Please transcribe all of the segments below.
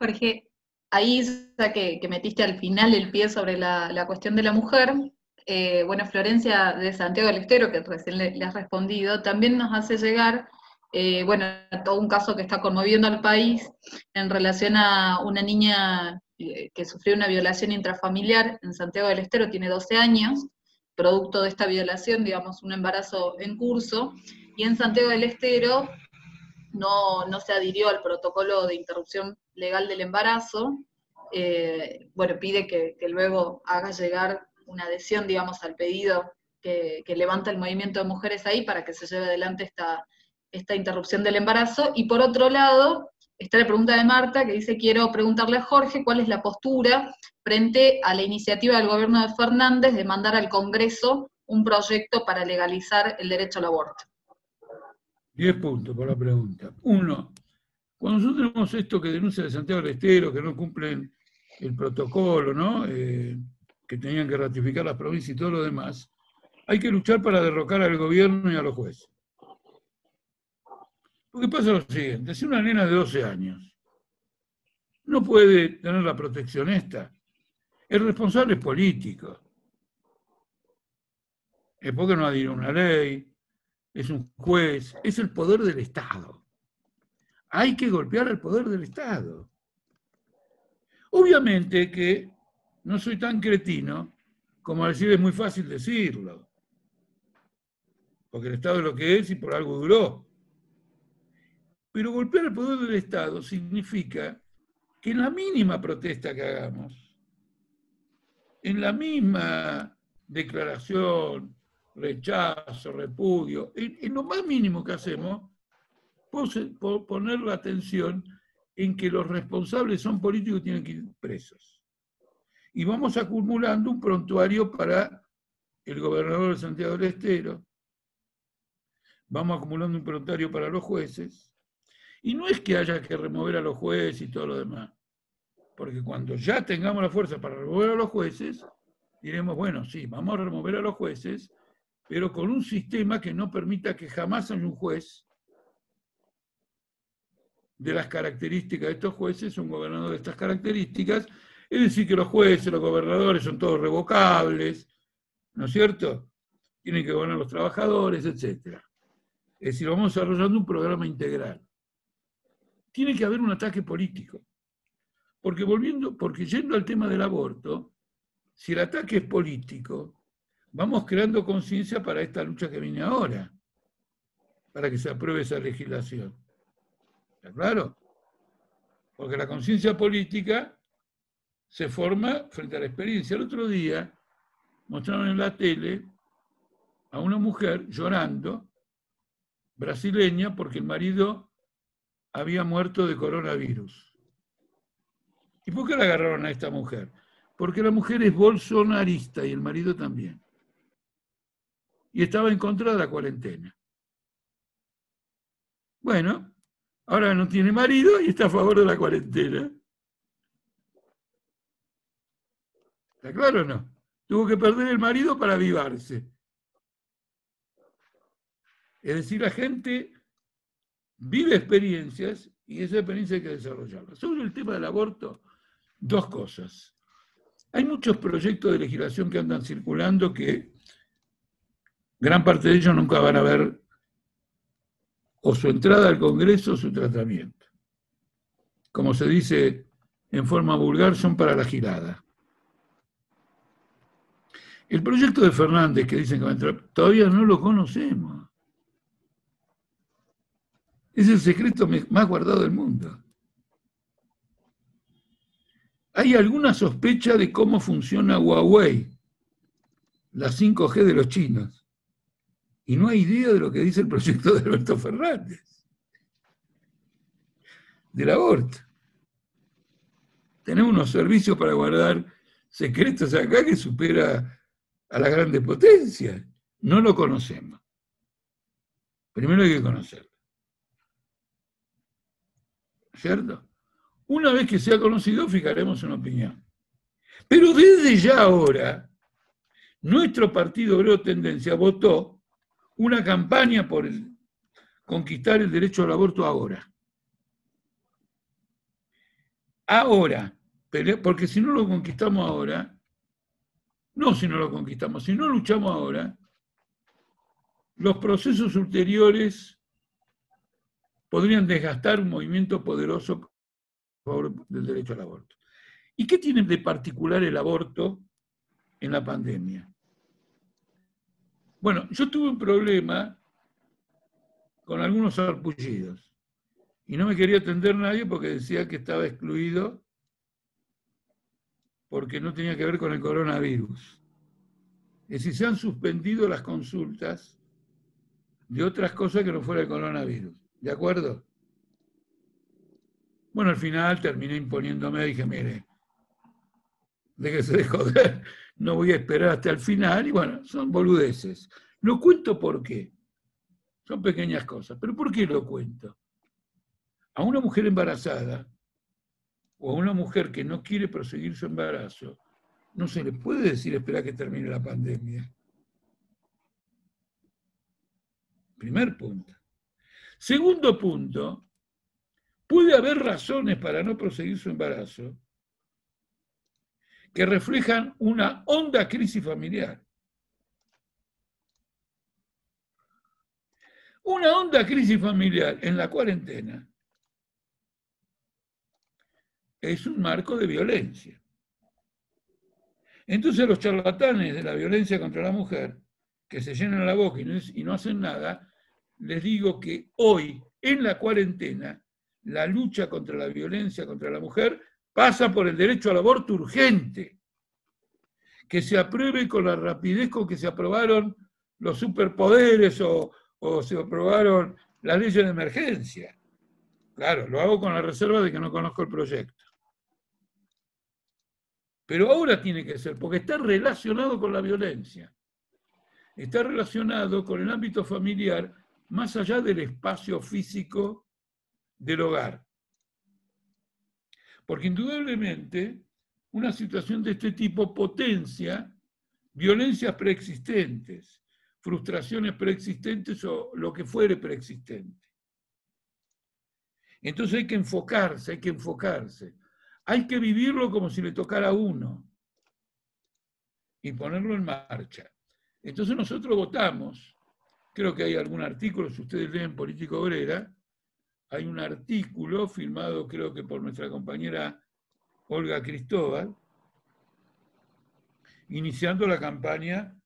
Jorge, ahí ya que, metiste al final el pie sobre la, cuestión de la mujer, eh, bueno, Florencia de Santiago del Estero, que recién le, has respondido, también nos hace llegar, eh, bueno, todo un caso que está conmoviendo al país en relación a una niña eh, que sufrió una violación intrafamiliar en Santiago del Estero, tiene 12 años, producto de esta violación, digamos, un embarazo en curso, y en Santiago del Estero no, no se adhirió al protocolo de interrupción legal del embarazo, eh, bueno, pide que, luego haga llegar una adhesión, digamos, al pedido que, levanta el movimiento de mujeres ahí para que se lleve adelante esta, esta interrupción del embarazo. Y por otro lado, está la pregunta de Marta, que dice, quiero preguntarle a Jorge cuál es la postura frente a la iniciativa del gobierno de Fernández de mandar al Congreso un proyecto para legalizar el derecho al aborto. Diez puntos por la pregunta. Uno, cuando nosotros tenemos esto que denuncia de Santiago del Estero, que no cumplen el protocolo, ¿no? Eh, que tenían que ratificar las provincias y todo lo demás, hay que luchar para derrocar al gobierno y a los jueces. Porque pasa lo siguiente, si una nena de 12 años no puede tener la protección esta, el responsable es político. Es porque no adhiere una ley, es un juez, es el poder del Estado. Hay que golpear el poder del Estado. Obviamente que no soy tan cretino como decir es muy fácil decirlo, porque el Estado es lo que es y por algo duró. Pero golpear el poder del Estado significa que en la mínima protesta que hagamos, en la misma declaración, rechazo, repudio, en, lo más mínimo que hacemos, poner la atención en que los responsables son políticos y tienen que ir presos. Y vamos acumulando un prontuario para el gobernador de Santiago del Estero, vamos acumulando un prontuario para los jueces, y no es que haya que remover a los jueces y todo lo demás, porque cuando ya tengamos la fuerza para remover a los jueces, diremos, bueno, sí, vamos a remover a los jueces, pero con un sistema que no permita que jamás haya un juez de las características de estos jueces, un gobernador de estas características, es decir, que los jueces, los gobernadores son todos revocables, ¿no es cierto? Tienen que gobernar los trabajadores, etc. Es decir, vamos desarrollando un programa integral. Tiene que haber un ataque político. Porque volviendo, porque yendo al tema del aborto, si el ataque es político, vamos creando conciencia para esta lucha que viene ahora, para que se apruebe esa legislación. ¿Está claro? Porque la conciencia política se forma frente a la experiencia. El otro día mostraron en la tele a una mujer llorando, brasileña, porque el marido había muerto de coronavirus. ¿Y por qué la agarraron a esta mujer? Porque la mujer es bolsonarista y el marido también. Y estaba en contra de la cuarentena. Bueno, Ahora no tiene marido y está a favor de la cuarentena. ¿Está claro o no? Tuvo que perder el marido para avivarse. Es decir, la gente vive experiencias y esa experiencia hay que desarrollarla. Sobre el tema del aborto, dos cosas. Hay muchos proyectos de legislación que andan circulando que gran parte de ellos nunca van a ver o su entrada al Congreso o su tratamiento. Como se dice en forma vulgar, son para la girada. El proyecto de Fernández que dicen que va a entrar, todavía no lo conocemos. Es el secreto más guardado del mundo. Hay alguna sospecha de cómo funciona Huawei, la 5G de los chinos y no hay idea de lo que dice el proyecto de Alberto Fernández, del aborto. Tenemos unos servicios para guardar secretos acá que supera a las grandes potencias. No lo conocemos. Primero hay que conocerlo. ¿Cierto? Una vez que sea conocido, fijaremos una opinión. Pero desde ya ahora, nuestro partido Obrero Tendencia votó una campaña por conquistar el derecho al aborto ahora. ahora, porque si no lo conquistamos ahora, no si no lo conquistamos, si no luchamos ahora, los procesos ulteriores podrían desgastar un movimiento poderoso a favor del derecho al aborto. ¿Y qué tiene de particular el aborto en la pandemia? Bueno, yo tuve un problema con algunos arpullidos y no me quería atender nadie porque decía que estaba excluido porque no tenía que ver con el coronavirus. Es decir, se han suspendido las consultas de otras cosas que no fuera el coronavirus. ¿De acuerdo? Bueno, al final terminé imponiéndome, dije, mire, déjese de joder, no voy a esperar hasta el final, y bueno, son boludeces. Lo cuento por qué. Son pequeñas cosas, pero ¿por qué lo cuento? A una mujer embarazada o a una mujer que no quiere proseguir su embarazo, no se le puede decir espera que termine la pandemia. Primer punto. Segundo punto, puede haber razones para no proseguir su embarazo que reflejan una honda crisis familiar. Una honda crisis familiar en la cuarentena es un marco de violencia. Entonces los charlatanes de la violencia contra la mujer, que se llenan la boca y no, hacen nada, les digo que hoy, en la cuarentena, la lucha contra la violencia contra la mujer pasa por el derecho al aborto urgente, que se apruebe con la rapidez con que se aprobaron los superpoderes o, o se aprobaron las leyes de emergencia. Claro, lo hago con la reserva de que no conozco el proyecto. Pero ahora tiene que ser, porque está relacionado con la violencia. Está relacionado con el ámbito familiar más allá del espacio físico del hogar. Porque indudablemente una situación de este tipo potencia violencias preexistentes, frustraciones preexistentes o lo que fuere preexistente. Entonces hay que enfocarse, hay que enfocarse. Hay que vivirlo como si le tocara a uno y ponerlo en marcha. Entonces nosotros votamos, creo que hay algún artículo, si ustedes leen Política Obrera, hay un artículo firmado creo que por nuestra compañera Olga Cristóbal, iniciando la campaña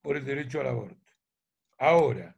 por el derecho al aborto. Ahora,